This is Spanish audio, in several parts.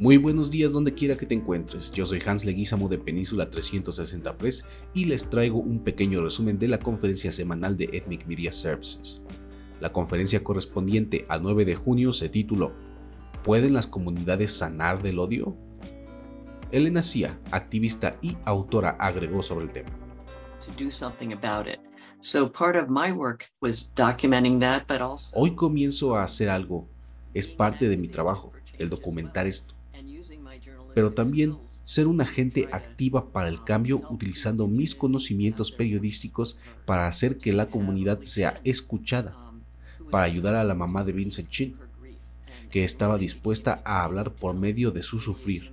Muy buenos días donde quiera que te encuentres, yo soy Hans Leguizamo de Península 360 Press y les traigo un pequeño resumen de la conferencia semanal de Ethnic Media Services. La conferencia correspondiente al 9 de junio se tituló ¿Pueden las comunidades sanar del odio? Elena Cia, activista y autora, agregó sobre el tema. Hoy comienzo a hacer algo. Es parte de mi trabajo, el documentar esto pero también ser una agente activa para el cambio utilizando mis conocimientos periodísticos para hacer que la comunidad sea escuchada, para ayudar a la mamá de Vincent Chin, que estaba dispuesta a hablar por medio de su sufrir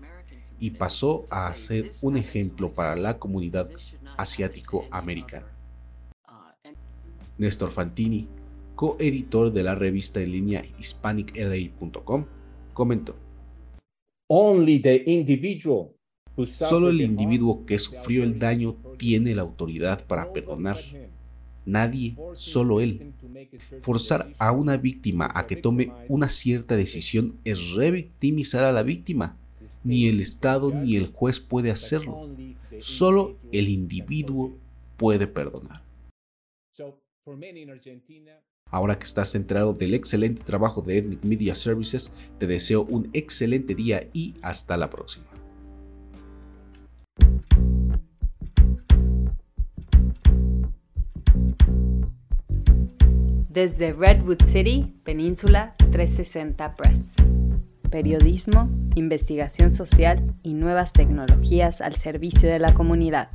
y pasó a ser un ejemplo para la comunidad asiático-americana. Néstor Fantini, coeditor de la revista en línea hispanicla.com, comentó. Solo el individuo que sufrió el daño tiene la autoridad para perdonar. Nadie, solo él. Forzar a una víctima a que tome una cierta decisión es revictimizar a la víctima. Ni el Estado ni el juez puede hacerlo. Solo el individuo puede perdonar. Ahora que estás centrado del excelente trabajo de Ethnic Media Services, te deseo un excelente día y hasta la próxima. Desde Redwood City, Península 360 Press. Periodismo, investigación social y nuevas tecnologías al servicio de la comunidad.